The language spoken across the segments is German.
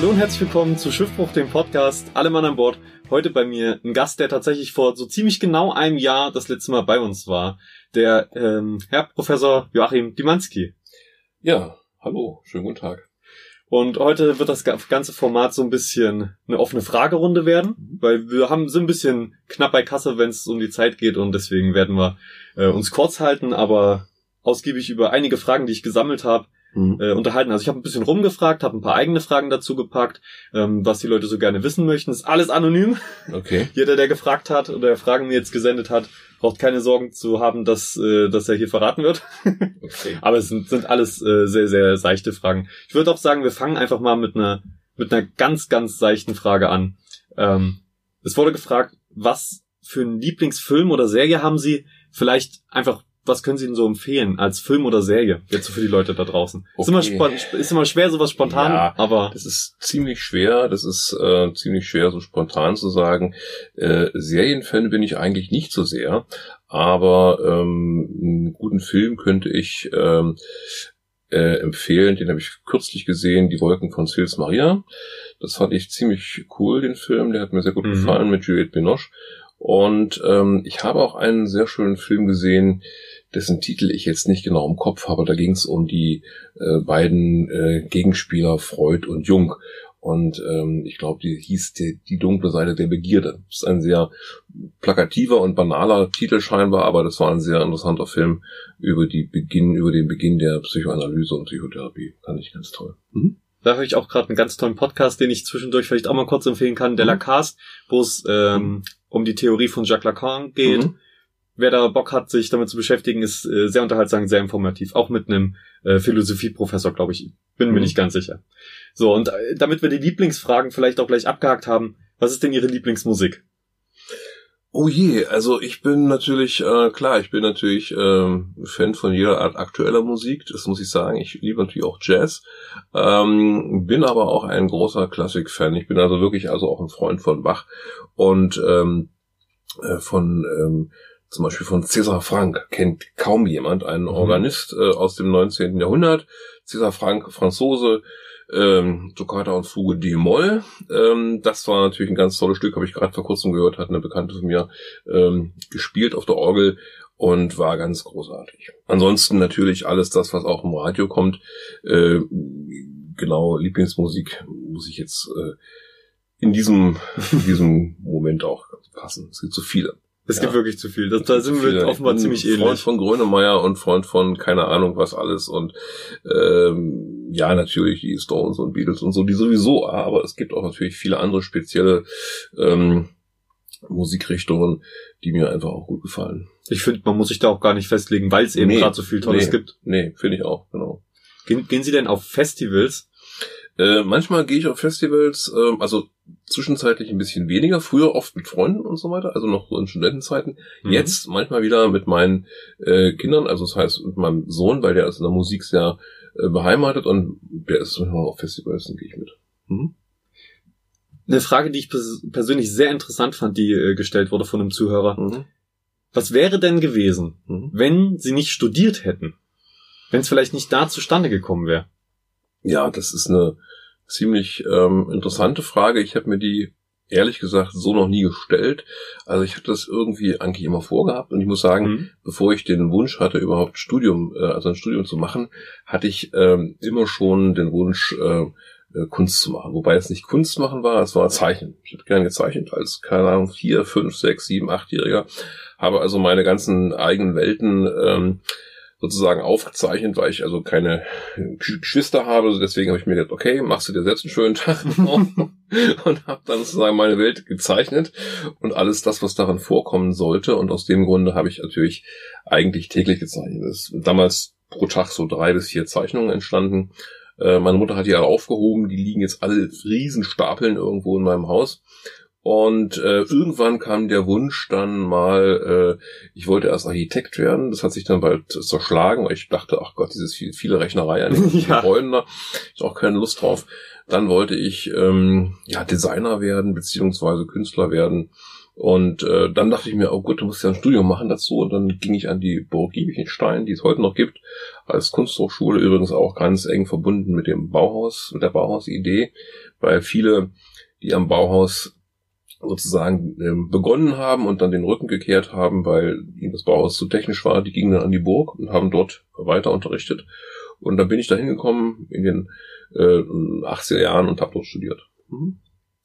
Hallo und herzlich willkommen zu Schiffbruch, dem Podcast. Alle Mann an Bord. Heute bei mir ein Gast, der tatsächlich vor so ziemlich genau einem Jahr das letzte Mal bei uns war. Der ähm, Herr Professor Joachim Dimanski. Ja, hallo, schönen guten Tag. Und heute wird das ganze Format so ein bisschen eine offene Fragerunde werden, mhm. weil wir haben so ein bisschen knapp bei Kasse, wenn es um die Zeit geht und deswegen werden wir äh, uns kurz halten, aber ausgiebig über einige Fragen, die ich gesammelt habe, mhm. äh, unterhalten. Also ich habe ein bisschen rumgefragt, habe ein paar eigene Fragen dazu gepackt, ähm, was die Leute so gerne wissen möchten. Ist alles anonym. Okay. Jeder, der gefragt hat oder Fragen mir jetzt gesendet hat, braucht keine Sorgen zu haben, dass, äh, dass er hier verraten wird. okay. Aber es sind, sind alles äh, sehr, sehr seichte Fragen. Ich würde auch sagen, wir fangen einfach mal mit einer mit einer ganz, ganz seichten Frage an. Ähm, es wurde gefragt, was für einen Lieblingsfilm oder Serie haben Sie? Vielleicht einfach was können Sie denn so empfehlen als Film oder Serie? Jetzt so für die Leute da draußen. Okay. Ist, immer ist immer schwer, sowas spontan, ja, aber. Das ist ziemlich schwer, das ist äh, ziemlich schwer, so spontan zu sagen. Äh, Serienfan bin ich eigentlich nicht so sehr, aber ähm, einen guten Film könnte ich ähm, äh, empfehlen, den habe ich kürzlich gesehen, Die Wolken von Sils Maria. Das fand ich ziemlich cool, den Film, der hat mir sehr gut mhm. gefallen mit Juliette Binoche. Und ähm, ich habe auch einen sehr schönen Film gesehen, dessen Titel ich jetzt nicht genau im Kopf habe. Da ging es um die äh, beiden äh, Gegenspieler Freud und Jung. Und ähm, ich glaube, die hieß die, die dunkle Seite der Begierde. Das ist ein sehr plakativer und banaler Titel scheinbar, aber das war ein sehr interessanter Film über die Beginn, über den Beginn der Psychoanalyse und Psychotherapie. Fand ich ganz toll. Mhm. Da höre ich auch gerade einen ganz tollen Podcast, den ich zwischendurch vielleicht auch mal kurz empfehlen kann, Della mhm. Cast, wo es ähm. Um die Theorie von Jacques Lacan geht. Mhm wer da Bock hat, sich damit zu beschäftigen, ist äh, sehr unterhaltsam, sehr informativ. Auch mit einem äh, Philosophieprofessor, glaube ich. Bin mhm. mir nicht ganz sicher. So, und äh, damit wir die Lieblingsfragen vielleicht auch gleich abgehakt haben, was ist denn Ihre Lieblingsmusik? Oh je, also ich bin natürlich, äh, klar, ich bin natürlich ähm, Fan von jeder Art aktueller Musik, das muss ich sagen. Ich liebe natürlich auch Jazz, ähm, bin aber auch ein großer Klassik-Fan. Ich bin also wirklich also auch ein Freund von Bach und ähm, äh, von ähm, zum Beispiel von César Franck kennt kaum jemand, ein mhm. Organist äh, aus dem 19. Jahrhundert. César Franck, Franzose, ähm, Toccata und Fuge D-Moll. Ähm, das war natürlich ein ganz tolles Stück, habe ich gerade vor kurzem gehört, hat eine Bekannte von mir ähm, gespielt auf der Orgel und war ganz großartig. Ansonsten natürlich alles das, was auch im Radio kommt. Äh, genau, Lieblingsmusik muss ich jetzt äh, in diesem, in diesem Moment auch passen. Es gibt so viele. Es ja. gibt wirklich zu viel. Das, da sind wir offenbar ziemlich ähnlich. Freund von Grönemeyer und Freund von keine Ahnung was alles und ähm, ja natürlich die Stones und Beatles und so, die sowieso, aber es gibt auch natürlich viele andere spezielle ähm, Musikrichtungen, die mir einfach auch gut gefallen. Ich finde, man muss sich da auch gar nicht festlegen, weil es eben nee, gerade so viel Tolles nee, gibt. Nee, finde ich auch, genau. Gehen, gehen Sie denn auf Festivals? Äh, manchmal gehe ich auf Festivals, äh, also zwischenzeitlich ein bisschen weniger, früher oft mit Freunden und so weiter, also noch so in Studentenzeiten. Mhm. Jetzt manchmal wieder mit meinen äh, Kindern, also das heißt mit meinem Sohn, weil der ist in der Musik sehr äh, beheimatet und der ist manchmal auf Festivals, dann gehe ich mit. Mhm. Eine Frage, die ich pers persönlich sehr interessant fand, die äh, gestellt wurde von einem Zuhörer. Mhm. Was wäre denn gewesen, mhm. wenn sie nicht studiert hätten? Wenn es vielleicht nicht da zustande gekommen wäre? Ja, das ist eine ziemlich ähm, interessante Frage. Ich habe mir die ehrlich gesagt so noch nie gestellt. Also ich hatte das irgendwie eigentlich immer vorgehabt und ich muss sagen, mhm. bevor ich den Wunsch hatte, überhaupt Studium, äh, also ein Studium zu machen, hatte ich ähm, immer schon den Wunsch, äh, äh, Kunst zu machen. Wobei es nicht Kunst machen war, es war Zeichnen. Ich habe gerne gezeichnet als, keine Ahnung, vier, fünf, sechs, sieben, achtjähriger. Habe also meine ganzen eigenen Welten ähm, sozusagen aufgezeichnet, weil ich also keine Geschwister habe. Deswegen habe ich mir gedacht, okay, machst du dir selbst einen schönen Tag und habe dann sozusagen meine Welt gezeichnet und alles das, was darin vorkommen sollte. Und aus dem Grunde habe ich natürlich eigentlich täglich gezeichnet. Das ist damals pro Tag so drei bis vier Zeichnungen entstanden. Äh, meine Mutter hat die alle aufgehoben, die liegen jetzt alle Riesenstapeln irgendwo in meinem Haus. Und äh, irgendwann kam der Wunsch dann mal, äh, ich wollte erst Architekt werden, das hat sich dann bald zerschlagen, weil ich dachte, ach Gott, dieses viel, viele Rechnerei an den ja. Gebäuden da, ich auch keine Lust drauf. Dann wollte ich ähm, ja Designer werden, beziehungsweise Künstler werden. Und äh, dann dachte ich mir, oh gut, du musst ja ein Studium machen dazu. Und dann ging ich an die Burg Giebichenstein, die es heute noch gibt, als Kunsthochschule, übrigens auch ganz eng verbunden mit dem Bauhaus, mit der Bauhausidee weil viele, die am Bauhaus sozusagen ähm, begonnen haben und dann den Rücken gekehrt haben, weil ihnen das Bauhaus zu technisch war, die gingen dann an die Burg und haben dort weiter unterrichtet. Und dann bin ich da hingekommen in den äh, 80er Jahren und habe dort studiert. Mhm.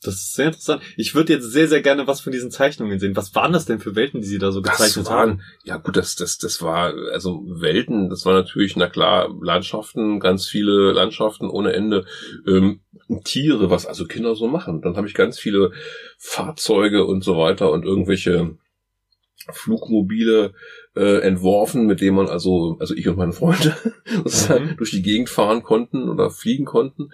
Das ist sehr interessant. Ich würde jetzt sehr, sehr gerne was von diesen Zeichnungen sehen. Was waren das denn für Welten, die Sie da so gezeichnet das waren, haben? Ja gut, das, das, das war, also Welten, das war natürlich, na klar, Landschaften, ganz viele Landschaften ohne Ende. Ähm, Tiere, was also Kinder so machen. Dann habe ich ganz viele Fahrzeuge und so weiter und irgendwelche Flugmobile äh, entworfen, mit denen man also, also ich und meine Freunde mhm. durch die Gegend fahren konnten oder fliegen konnten.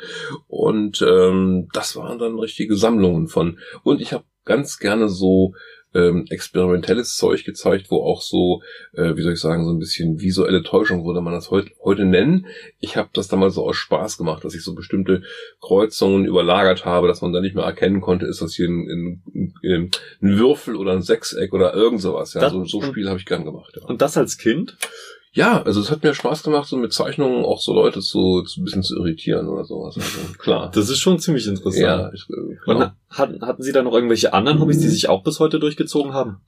Und ähm, das waren dann richtige Sammlungen von. Und ich habe ganz gerne so ähm, experimentelles Zeug gezeigt, wo auch so, äh, wie soll ich sagen, so ein bisschen visuelle Täuschung würde man das heut, heute nennen. Ich habe das damals so aus Spaß gemacht, dass ich so bestimmte Kreuzungen überlagert habe, dass man dann nicht mehr erkennen konnte, ist das hier ein, ein, ein, ein Würfel oder ein Sechseck oder irgend sowas. Ja, das, so, so Spiel habe ich gern gemacht. Ja. Und das als Kind? Ja, also es hat mir Spaß gemacht, so mit Zeichnungen auch so Leute zu, zu ein bisschen zu irritieren oder sowas. Also, klar. Das ist schon ziemlich interessant. Ja, ich, äh, Und hatten, hatten Sie da noch irgendwelche anderen Hobbys, die sich auch bis heute durchgezogen haben?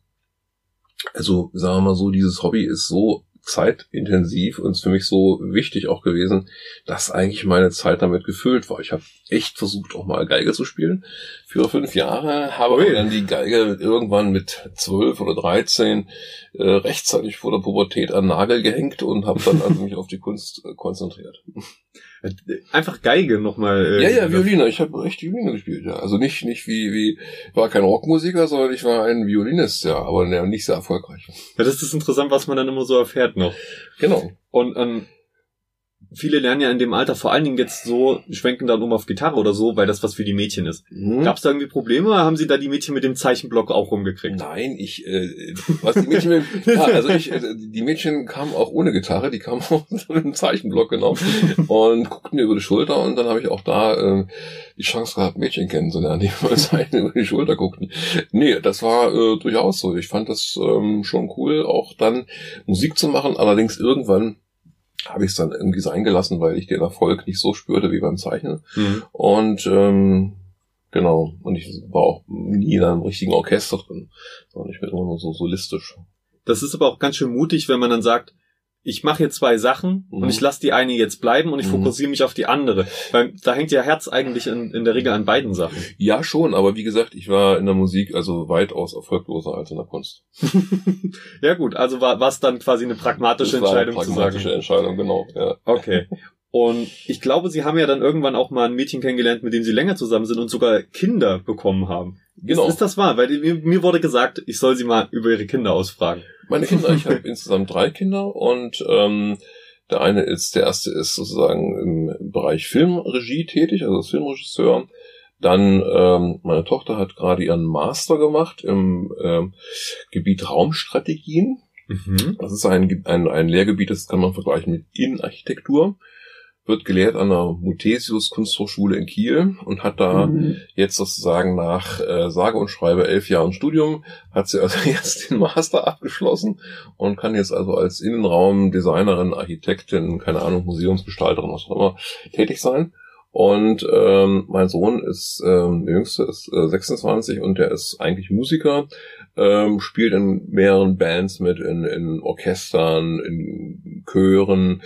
Also, sagen wir mal so, dieses Hobby ist so zeitintensiv und ist für mich so wichtig auch gewesen, dass eigentlich meine Zeit damit gefüllt war. Ich habe echt versucht, auch mal Geige zu spielen für fünf Jahre, habe Ui. dann die Geige irgendwann mit zwölf oder dreizehn äh, rechtzeitig vor der Pubertät an Nagel gehängt und habe dann also mich auf die Kunst äh, konzentriert. Einfach Geige nochmal. Äh, ja, ja, Violine. Ich habe echt Violine gespielt, ja. Also nicht, nicht wie, wie, war kein Rockmusiker, sondern ich war ein Violinist, ja, aber nicht sehr erfolgreich. Ja, das ist interessant, was man dann immer so erfährt noch. Genau. Und ähm, viele lernen ja in dem Alter vor allen Dingen jetzt so, schwenken dann um auf Gitarre oder so, weil das was für die Mädchen ist. Mhm. Gab es da irgendwie Probleme oder haben sie da die Mädchen mit dem Zeichenblock auch rumgekriegt? Nein, ich, äh, was die Mädchen mit, ja, also ich, äh, die Mädchen kamen auch ohne Gitarre, die kamen auch mit dem Zeichenblock, genau, und guckten mir über die Schulter und dann habe ich auch da äh, die Chance gehabt, Mädchen kennenzulernen, die über Zeichen über die Schulter guckten. Nee, das war äh, durchaus so. Ich fand das ähm, schon cool, auch dann Musik zu machen, allerdings irgendwann habe ich es dann irgendwie sein gelassen, weil ich den Erfolg nicht so spürte wie beim Zeichnen. Mhm. Und ähm, genau, und ich war auch nie in einem richtigen Orchester drin, sondern ich bin immer nur so solistisch. Das ist aber auch ganz schön mutig, wenn man dann sagt, ich mache jetzt zwei Sachen mhm. und ich lasse die eine jetzt bleiben und ich mhm. fokussiere mich auf die andere. Weil da hängt ja Herz eigentlich in, in der Regel an beiden Sachen. Ja, schon, aber wie gesagt, ich war in der Musik also weitaus erfolgloser als in der Kunst. ja gut, also war es dann quasi eine pragmatische das Entscheidung. Eine pragmatische Entscheidung, genau. Ja. Okay. Und ich glaube, sie haben ja dann irgendwann auch mal ein Mädchen kennengelernt, mit dem sie länger zusammen sind und sogar Kinder bekommen haben. Genau. Ist, ist das wahr? Weil mir, mir wurde gesagt, ich soll sie mal über ihre Kinder ausfragen. Meine Kinder, ich habe insgesamt drei Kinder und ähm, der eine ist, der erste ist sozusagen im Bereich Filmregie tätig, also als Filmregisseur. Dann ähm, meine Tochter hat gerade ihren Master gemacht im ähm, Gebiet Raumstrategien. Mhm. Das ist ein, ein, ein Lehrgebiet, das kann man vergleichen mit Innenarchitektur wird gelehrt an der Muthesius Kunsthochschule in Kiel und hat da mhm. jetzt sozusagen nach äh, sage und schreibe elf Jahren Studium, hat sie also jetzt den Master abgeschlossen und kann jetzt also als Innenraumdesignerin, Architektin, keine Ahnung, Museumsgestalterin, was auch immer, tätig sein. Und ähm, mein Sohn ist, ähm, der Jüngste ist äh, 26 und der ist eigentlich Musiker, ähm, spielt in mehreren Bands mit, in, in Orchestern, in Chören,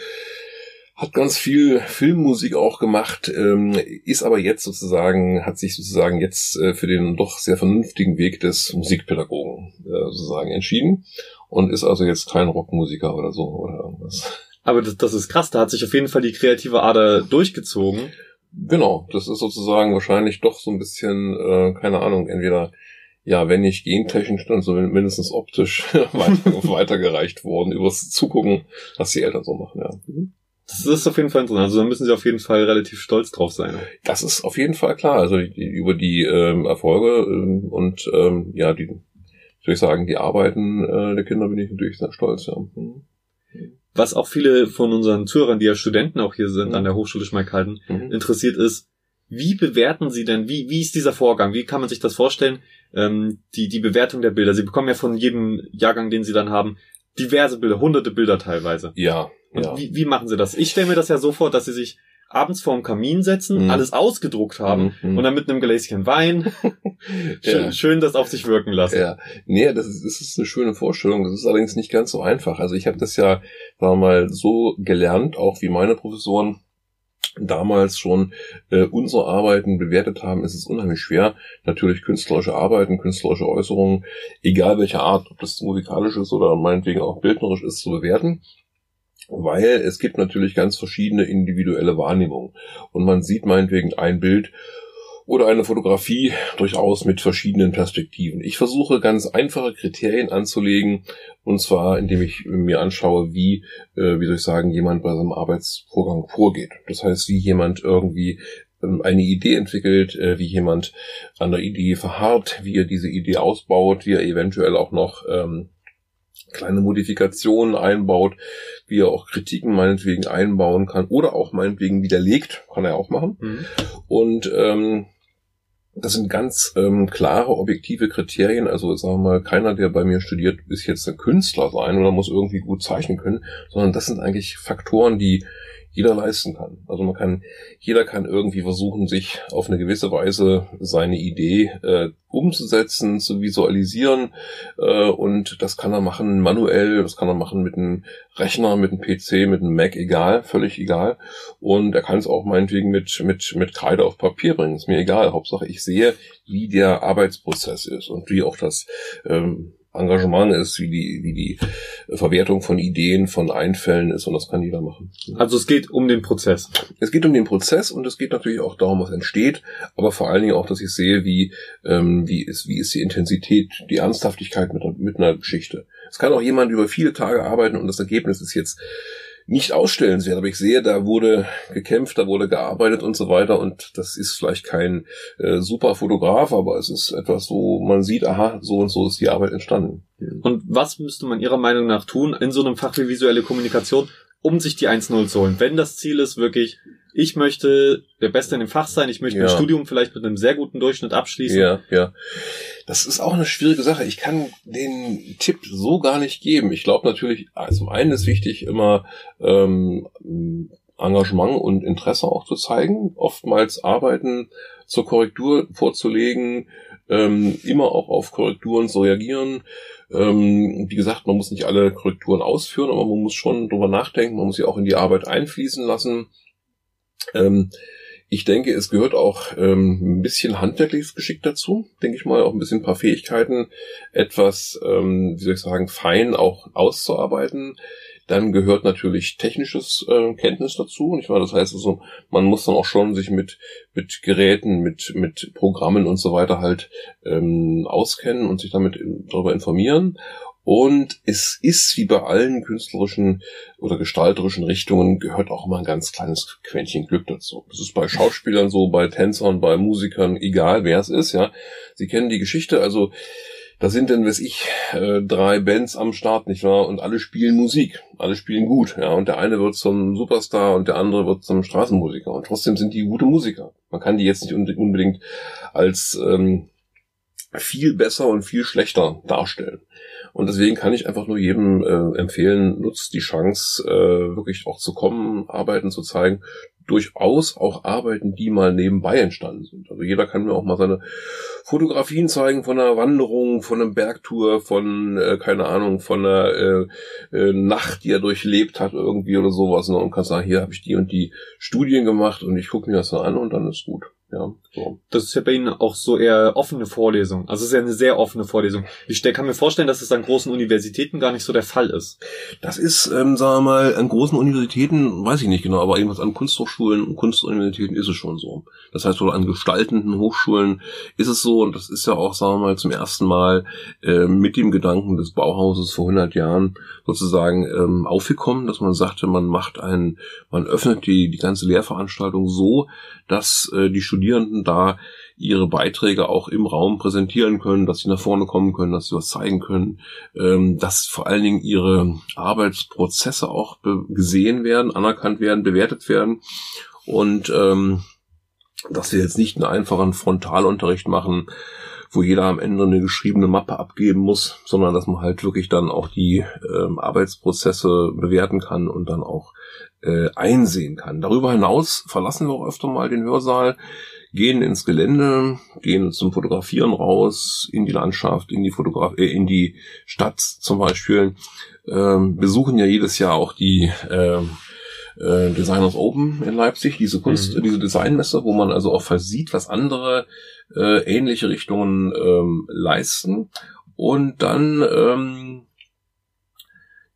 hat ganz viel Filmmusik auch gemacht, ähm, ist aber jetzt sozusagen, hat sich sozusagen jetzt äh, für den doch sehr vernünftigen Weg des Musikpädagogen äh, sozusagen entschieden und ist also jetzt kein Rockmusiker oder so oder irgendwas. Aber das, das ist krass, da hat sich auf jeden Fall die kreative Ader durchgezogen. Genau, das ist sozusagen wahrscheinlich doch so ein bisschen, äh, keine Ahnung, entweder ja, wenn nicht gentechnisch, dann so mindestens optisch weiter, weitergereicht worden, übers Zugucken, was die Eltern so machen, ja. Das ist auf jeden Fall interessant. Also da müssen sie auf jeden Fall relativ stolz drauf sein. Das ist auf jeden Fall klar. Also über die ähm, Erfolge ähm, und ähm, ja, die, soll ich sagen, die Arbeiten äh, der Kinder bin ich natürlich sehr stolz. Ja. Mhm. Was auch viele von unseren Zuhörern, die ja Studenten auch hier sind, mhm. an der Hochschule Schmalkalden, mhm. interessiert ist, wie bewerten Sie denn, wie, wie ist dieser Vorgang? Wie kann man sich das vorstellen? Ähm, die, die Bewertung der Bilder. Sie bekommen ja von jedem Jahrgang, den Sie dann haben, diverse Bilder, hunderte Bilder teilweise. Ja, und ja. wie, wie machen sie das? Ich stelle mir das ja so vor, dass sie sich abends vorm Kamin setzen, mhm. alles ausgedruckt haben mhm. und dann mit einem Gläschen Wein schön, ja. schön das auf sich wirken lassen. Ja, nee, das ist, das ist eine schöne Vorstellung. Das ist allerdings nicht ganz so einfach. Also ich habe das ja war mal so gelernt, auch wie meine Professoren damals schon äh, unsere Arbeiten bewertet haben, ist es unheimlich schwer, natürlich künstlerische Arbeiten, künstlerische Äußerungen, egal welcher Art, ob das musikalisch ist oder meinetwegen auch bildnerisch ist, zu bewerten weil es gibt natürlich ganz verschiedene individuelle Wahrnehmungen. Und man sieht meinetwegen ein Bild oder eine Fotografie durchaus mit verschiedenen Perspektiven. Ich versuche ganz einfache Kriterien anzulegen, und zwar indem ich mir anschaue, wie, äh, wie soll ich sagen, jemand bei seinem Arbeitsvorgang vorgeht. Das heißt, wie jemand irgendwie ähm, eine Idee entwickelt, äh, wie jemand an der Idee verharrt, wie er diese Idee ausbaut, wie er eventuell auch noch ähm, kleine Modifikationen einbaut, wie er auch Kritiken meinetwegen einbauen kann oder auch meinetwegen widerlegt, kann er auch machen. Mhm. Und ähm, das sind ganz ähm, klare, objektive Kriterien. Also sagen wir mal, keiner, der bei mir studiert, ist jetzt ein Künstler sein oder muss irgendwie gut zeichnen können, sondern das sind eigentlich Faktoren, die jeder leisten kann. Also man kann, jeder kann irgendwie versuchen, sich auf eine gewisse Weise seine Idee äh, umzusetzen, zu visualisieren. Äh, und das kann er machen manuell, das kann er machen mit einem Rechner, mit einem PC, mit einem Mac, egal, völlig egal. Und er kann es auch meinetwegen mit, mit, mit Kreide auf Papier bringen. Ist mir egal. Hauptsache ich sehe, wie der Arbeitsprozess ist und wie auch das ähm, Engagement ist, wie die, wie die Verwertung von Ideen, von Einfällen ist und das kann jeder machen. Also es geht um den Prozess. Es geht um den Prozess und es geht natürlich auch darum, was entsteht, aber vor allen Dingen auch, dass ich sehe, wie, ähm, wie ist, wie ist die Intensität, die Ernsthaftigkeit mit, mit einer Geschichte. Es kann auch jemand über viele Tage arbeiten und das Ergebnis ist jetzt nicht ausstellenswert, aber ich sehe, da wurde gekämpft, da wurde gearbeitet und so weiter und das ist vielleicht kein äh, super Fotograf, aber es ist etwas, wo man sieht, aha, so und so ist die Arbeit entstanden. Und was müsste man Ihrer Meinung nach tun in so einem Fach wie visuelle Kommunikation, um sich die 1-0 zu holen? Wenn das Ziel ist, wirklich ich möchte der Beste in dem Fach sein, ich möchte ja. mein Studium vielleicht mit einem sehr guten Durchschnitt abschließen. Ja, ja. Das ist auch eine schwierige Sache. Ich kann den Tipp so gar nicht geben. Ich glaube natürlich, also zum einen ist wichtig, immer ähm, Engagement und Interesse auch zu zeigen, oftmals Arbeiten zur Korrektur vorzulegen, ähm, immer auch auf Korrekturen zu reagieren. Ähm, wie gesagt, man muss nicht alle Korrekturen ausführen, aber man muss schon drüber nachdenken, man muss sie auch in die Arbeit einfließen lassen. Ähm, ich denke, es gehört auch ähm, ein bisschen handwerkliches Geschick dazu, denke ich mal, auch ein bisschen ein paar Fähigkeiten, etwas, ähm, wie soll ich sagen, fein auch auszuarbeiten. Dann gehört natürlich technisches äh, Kenntnis dazu. Nicht wahr? Das heißt also, man muss dann auch schon sich mit mit Geräten, mit mit Programmen und so weiter halt ähm, auskennen und sich damit darüber informieren. Und es ist wie bei allen künstlerischen oder gestalterischen Richtungen gehört auch immer ein ganz kleines Quäntchen Glück dazu. Das ist bei Schauspielern so, bei Tänzern, bei Musikern, egal wer es ist, ja. Sie kennen die Geschichte, also da sind denn, weiß ich, äh, drei Bands am Start, nicht wahr? Und alle spielen Musik. Alle spielen gut, ja. Und der eine wird zum Superstar und der andere wird zum Straßenmusiker. Und trotzdem sind die gute Musiker. Man kann die jetzt nicht unbedingt als ähm, viel besser und viel schlechter darstellen. Und deswegen kann ich einfach nur jedem äh, empfehlen, nutzt die Chance, äh, wirklich auch zu kommen, Arbeiten zu zeigen. Durchaus auch Arbeiten, die mal nebenbei entstanden sind. Also jeder kann mir auch mal seine Fotografien zeigen von einer Wanderung, von einer Bergtour, von, äh, keine Ahnung, von einer äh, äh, Nacht, die er durchlebt hat irgendwie oder sowas. Ne? Und kann sagen, hier habe ich die und die Studien gemacht und ich gucke mir das dann an und dann ist gut. Ja, so. Das ist ja bei Ihnen auch so eher offene Vorlesung. Also es ist ja eine sehr offene Vorlesung. Ich kann mir vorstellen, dass es an großen Universitäten gar nicht so der Fall ist. Das ist, ähm, sagen wir mal, an großen Universitäten, weiß ich nicht genau, aber irgendwas an Kunsthochschulen und Kunstuniversitäten ist es schon so. Das heißt, oder an gestaltenden Hochschulen ist es so, und das ist ja auch, sagen wir mal, zum ersten Mal äh, mit dem Gedanken des Bauhauses vor 100 Jahren sozusagen ähm, aufgekommen, dass man sagte, man macht ein, man öffnet die, die ganze Lehrveranstaltung so, dass äh, die Studierenden da ihre Beiträge auch im Raum präsentieren können, dass sie nach vorne kommen können, dass sie was zeigen können, ähm, dass vor allen Dingen ihre Arbeitsprozesse auch gesehen werden, anerkannt werden, bewertet werden. Und ähm, dass wir jetzt nicht einen einfachen Frontalunterricht machen, wo jeder am Ende eine geschriebene Mappe abgeben muss, sondern dass man halt wirklich dann auch die ähm, Arbeitsprozesse bewerten kann und dann auch äh, einsehen kann. Darüber hinaus verlassen wir auch öfter mal den Hörsaal, gehen ins Gelände, gehen zum Fotografieren raus, in die Landschaft, in die Fotograf äh, in die Stadt zum Beispiel, ähm, besuchen ja jedes Jahr auch die äh, äh, Designers Open in Leipzig, diese Kunst, mhm. diese Designmesse, wo man also auch versieht, was andere äh, ähnliche Richtungen ähm, leisten. Und dann, ähm,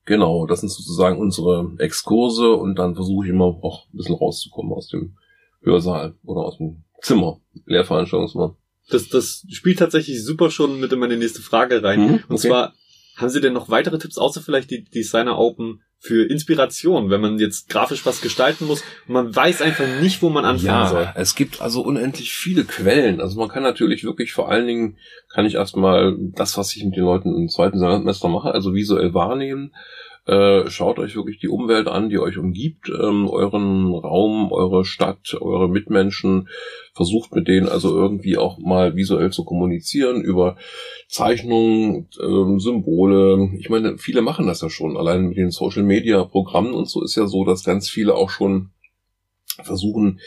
genau, das sind sozusagen unsere Exkurse und dann versuche ich immer auch ein bisschen rauszukommen aus dem Hörsaal oder aus dem Zimmer, Lehrveranstaltungszimmer. Das, das spielt tatsächlich super schon mit in meine nächste Frage rein. Mhm, okay. Und zwar, haben Sie denn noch weitere Tipps, außer vielleicht die Designer Open für Inspiration, wenn man jetzt grafisch was gestalten muss und man weiß einfach nicht, wo man anfangen ja, soll. Es gibt also unendlich viele Quellen. Also man kann natürlich wirklich vor allen Dingen, kann ich erstmal das, was ich mit den Leuten im zweiten Semester mache, also visuell wahrnehmen. Äh, schaut euch wirklich die Umwelt an, die euch umgibt, ähm, euren Raum, eure Stadt, eure Mitmenschen. Versucht mit denen also irgendwie auch mal visuell zu kommunizieren über Zeichnungen, ähm, Symbole. Ich meine, viele machen das ja schon. Allein mit den Social Media Programmen und so ist ja so, dass ganz viele auch schon versuchen,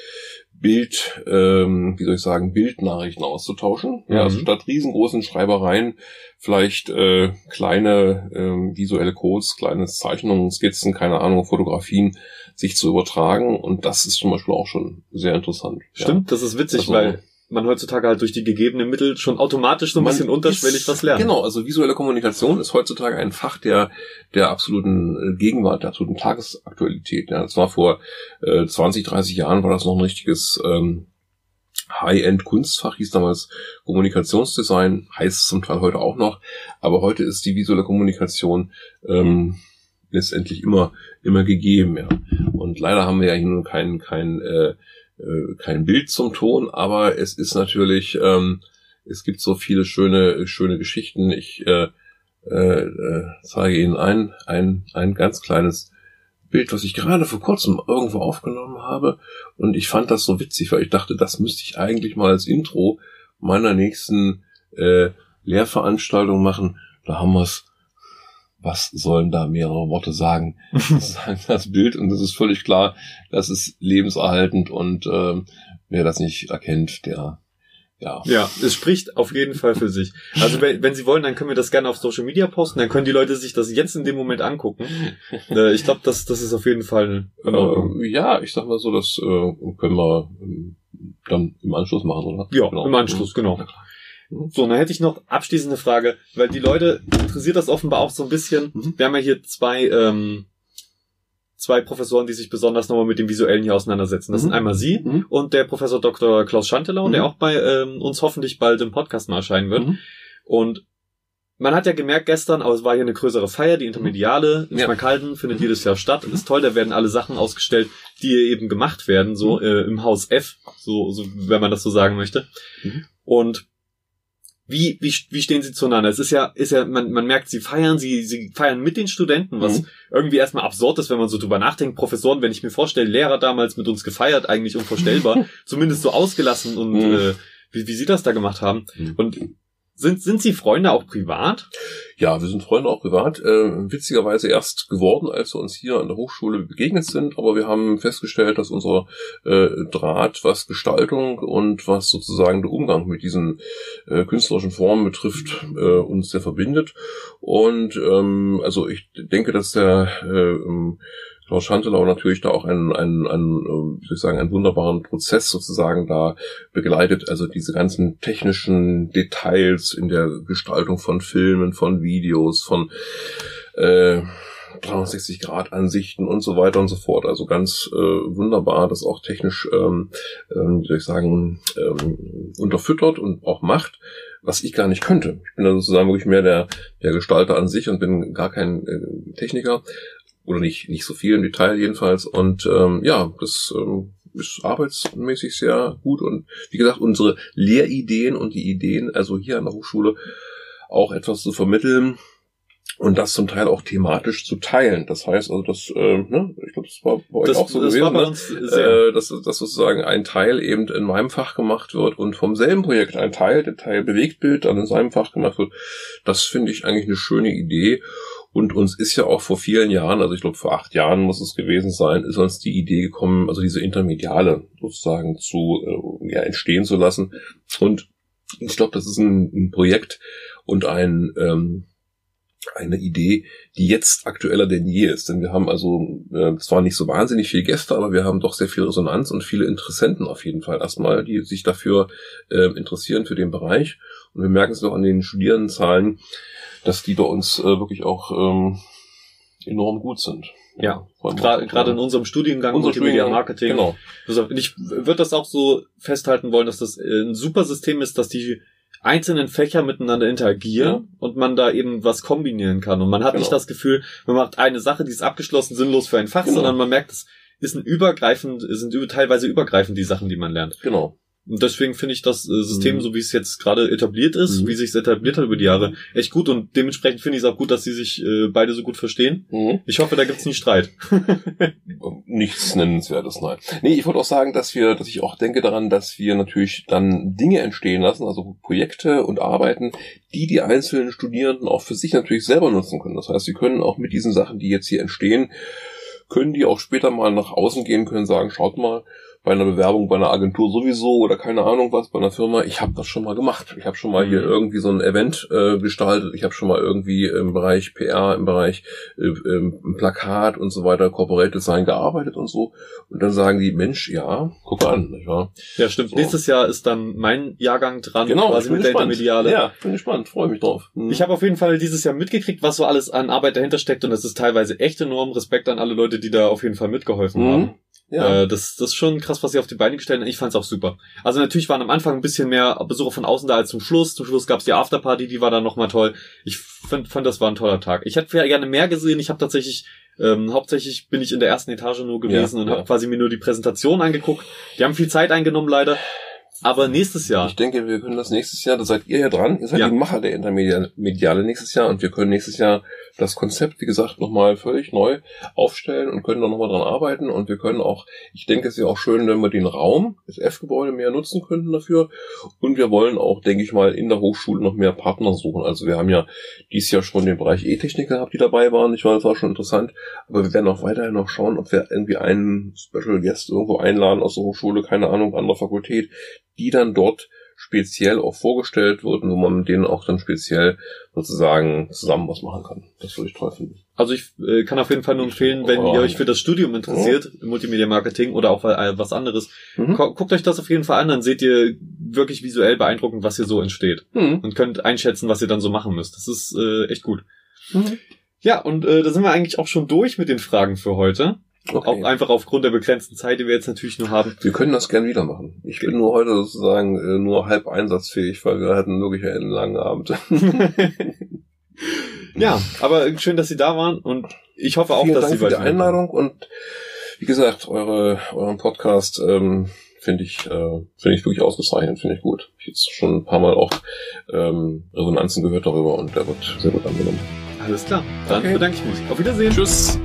Bild, ähm, wie soll ich sagen, Bildnachrichten auszutauschen. Mhm. Ja, also statt riesengroßen Schreibereien vielleicht äh, kleine ähm, visuelle Codes, kleine Zeichnungen, Skizzen, keine Ahnung, Fotografien sich zu übertragen. Und das ist zum Beispiel auch schon sehr interessant. Stimmt, ja. das ist witzig, also, weil man heutzutage halt durch die gegebenen Mittel schon automatisch so ein bisschen unterschwellig ist, was lernt. Genau, also visuelle Kommunikation ist heutzutage ein Fach der, der absoluten äh, Gegenwart, der absoluten Tagesaktualität. Ja, das war vor äh, 20, 30 Jahren war das noch ein richtiges ähm, High-End-Kunstfach, hieß damals Kommunikationsdesign, heißt es zum Teil heute auch noch, aber heute ist die visuelle Kommunikation ähm, letztendlich immer immer gegeben, ja. Und leider haben wir ja hier nun kein kein äh, äh, kein Bild zum Ton, aber es ist natürlich, ähm, es gibt so viele schöne, schöne Geschichten. Ich äh, äh, äh, zeige Ihnen ein, ein, ein ganz kleines Bild, was ich gerade vor kurzem irgendwo aufgenommen habe. Und ich fand das so witzig, weil ich dachte, das müsste ich eigentlich mal als Intro meiner nächsten äh, Lehrveranstaltung machen. Da haben wir es was sollen da mehrere Worte sagen? das Bild und das ist völlig klar, das ist lebenserhaltend und äh, wer das nicht erkennt, der ja. Ja, es spricht auf jeden Fall für sich. Also wenn, wenn Sie wollen, dann können wir das gerne auf Social Media posten, dann können die Leute sich das jetzt in dem Moment angucken. Äh, ich glaube, das, das ist auf jeden Fall äh, Ja, ich sag mal so, das äh, können wir äh, dann im Anschluss machen, oder? Ja, genau. im Anschluss, genau. So, dann hätte ich noch abschließende Frage, weil die Leute interessiert das offenbar auch so ein bisschen. Mhm. Wir haben ja hier zwei, ähm, zwei Professoren, die sich besonders nochmal mit dem Visuellen hier auseinandersetzen. Das mhm. sind einmal Sie mhm. und der Professor Dr. Klaus Schantelau, der mhm. auch bei ähm, uns hoffentlich bald im Podcast mal erscheinen wird. Mhm. Und man hat ja gemerkt gestern, aber es war hier eine größere Feier, die Intermediale in ja. Schmalkalden findet jedes Jahr statt. Ist toll, da werden alle Sachen ausgestellt, die eben gemacht werden, so äh, im Haus F, so, so wenn man das so sagen möchte. Mhm. Und wie, wie, wie stehen sie zueinander? Es ist ja, ist ja, man, man merkt, sie feiern, sie, sie feiern mit den Studenten, was mhm. irgendwie erstmal absurd ist, wenn man so drüber nachdenkt. Professoren, wenn ich mir vorstelle, Lehrer damals mit uns gefeiert, eigentlich unvorstellbar, zumindest so ausgelassen und mhm. äh, wie, wie sie das da gemacht haben. Mhm. Und sind, sind Sie Freunde auch privat? Ja, wir sind Freunde auch privat. Äh, witzigerweise erst geworden, als wir uns hier an der Hochschule begegnet sind. Aber wir haben festgestellt, dass unser äh, Draht, was Gestaltung und was sozusagen der Umgang mit diesen äh, künstlerischen Formen betrifft, äh, uns sehr verbindet. Und ähm, also ich denke, dass der äh, Klaus Schantelau natürlich da auch einen, einen, einen, äh, wie soll ich sagen, einen wunderbaren Prozess sozusagen da begleitet. Also diese ganzen technischen Details in der Gestaltung von Filmen, von Videos, von äh, 360 Grad Ansichten und so weiter und so fort. Also ganz äh, wunderbar, das auch technisch, ähm, ähm, wie soll ich sagen, ähm, unterfüttert und auch macht, was ich gar nicht könnte. Ich bin da sozusagen wirklich mehr der, der Gestalter an sich und bin gar kein äh, Techniker oder nicht, nicht so viel im Detail jedenfalls. Und ähm, ja, das ähm, ist arbeitsmäßig sehr gut. Und wie gesagt, unsere Lehrideen und die Ideen, also hier an der Hochschule auch etwas zu vermitteln, und das zum Teil auch thematisch zu teilen. Das heißt also, das, äh, ne, ich glaube, das war bei euch das, auch so das gewesen, ne? äh, dass, dass sozusagen ein Teil eben in meinem Fach gemacht wird und vom selben Projekt ein Teil, der Teil Bewegtbild, dann in seinem Fach gemacht wird. Das finde ich eigentlich eine schöne Idee. Und uns ist ja auch vor vielen Jahren, also ich glaube vor acht Jahren muss es gewesen sein, ist uns die Idee gekommen, also diese Intermediale sozusagen zu äh, ja, entstehen zu lassen. Und ich glaube, das ist ein, ein Projekt und ein ähm, eine Idee, die jetzt aktueller denn je ist. Denn wir haben also äh, zwar nicht so wahnsinnig viele Gäste, aber wir haben doch sehr viel Resonanz und viele Interessenten auf jeden Fall erstmal, die sich dafür äh, interessieren für den Bereich. Und wir merken es noch an den Studierendenzahlen, dass die bei uns äh, wirklich auch ähm, enorm gut sind. Ja, gerade in unserem Studiengang Unser Multimedia Marketing. Genau. Ich würde das auch so festhalten wollen, dass das äh, ein super System ist, dass die einzelnen Fächer miteinander interagieren ja. und man da eben was kombinieren kann. Und man hat genau. nicht das Gefühl, man macht eine Sache, die ist abgeschlossen, sinnlos für ein Fach, genau. sondern man merkt, es ist ein übergreifend, sind teilweise übergreifend die Sachen, die man lernt. Genau. Und deswegen finde ich das äh, System, mhm. so wie es jetzt gerade etabliert ist, mhm. wie sich es etabliert hat über die Jahre, echt gut. Und dementsprechend finde ich es auch gut, dass sie sich äh, beide so gut verstehen. Mhm. Ich hoffe, da gibt's nie Streit. Nichts Nennenswertes, nein. Nee, ich wollte auch sagen, dass wir, dass ich auch denke daran, dass wir natürlich dann Dinge entstehen lassen, also Projekte und Arbeiten, die die einzelnen Studierenden auch für sich natürlich selber nutzen können. Das heißt, sie können auch mit diesen Sachen, die jetzt hier entstehen, können die auch später mal nach außen gehen, können sagen, schaut mal, bei einer Bewerbung bei einer Agentur sowieso oder keine Ahnung was bei einer Firma. Ich habe das schon mal gemacht. Ich habe schon mal mhm. hier irgendwie so ein Event äh, gestaltet. Ich habe schon mal irgendwie im Bereich PR, im Bereich äh, ähm, Plakat und so weiter, Corporate Design gearbeitet und so. Und dann sagen die, Mensch, ja, guck an, nicht wahr? Ja, stimmt. So. Nächstes Jahr ist dann mein Jahrgang dran, genau, quasi mit gespannt. der Intermediale. Ja, bin gespannt, freue mich drauf. Mhm. Ich habe auf jeden Fall dieses Jahr mitgekriegt, was so alles an Arbeit dahinter steckt und es ist teilweise echt enorm. Respekt an alle Leute, die da auf jeden Fall mitgeholfen mhm. haben. Ja. Äh, das, das ist schon krass, was sie auf die Beine gestellt haben. Ich fand's auch super. Also natürlich waren am Anfang ein bisschen mehr Besucher von außen da als zum Schluss. Zum Schluss gab's die Afterparty, die war dann nochmal toll. Ich fand, fand, das war ein toller Tag. Ich hätte gerne mehr gesehen. Ich habe tatsächlich, ähm, hauptsächlich bin ich in der ersten Etage nur gewesen ja, und ja. habe quasi mir nur die Präsentation angeguckt. Die haben viel Zeit eingenommen leider. Aber nächstes Jahr. Ich denke, wir können das nächstes Jahr, da seid ihr ja dran, ihr seid ja. die Macher der Intermediale nächstes Jahr und wir können nächstes Jahr das Konzept, wie gesagt, nochmal völlig neu aufstellen und können da nochmal dran arbeiten. Und wir können auch, ich denke, es ist ja auch schön, wenn wir den Raum, das F-Gebäude mehr nutzen könnten dafür. Und wir wollen auch, denke ich mal, in der Hochschule noch mehr Partner suchen. Also wir haben ja dieses Jahr schon den Bereich E-Technik gehabt, die dabei waren, ich war, das war schon interessant, aber wir werden auch weiterhin noch schauen, ob wir irgendwie einen Special Guest irgendwo einladen aus der Hochschule, keine Ahnung, anderer Fakultät, die dann dort speziell auch vorgestellt wird und wo man mit denen auch dann speziell sozusagen zusammen was machen kann. Das würde ich toll finden. Also ich äh, kann auf jeden Fall nur empfehlen, wenn ihr euch für das Studium interessiert, mhm. Multimedia Marketing oder auch äh, was anderes, mhm. guckt euch das auf jeden Fall an, dann seht ihr wirklich visuell beeindruckend, was hier so entsteht mhm. und könnt einschätzen, was ihr dann so machen müsst. Das ist äh, echt gut. Mhm. Ja, und äh, da sind wir eigentlich auch schon durch mit den Fragen für heute. Okay. Auch einfach aufgrund der begrenzten Zeit, die wir jetzt natürlich nur haben. Wir können das gern wieder machen. Ich bin nur heute sozusagen äh, nur halb einsatzfähig, weil wir hatten wirklich einen langen Abend. ja, aber schön, dass Sie da waren und ich hoffe auch, Vielen dass Dank Sie für die Einladung und wie gesagt, eure euren Podcast ähm, finde ich äh, finde ich wirklich ausgezeichnet, finde ich gut. Ich habe jetzt schon ein paar Mal auch ähm, Resonanzen gehört darüber und der wird sehr gut angenommen. Alles klar, dann okay. bedanke ich mich. Auf Wiedersehen. Tschüss.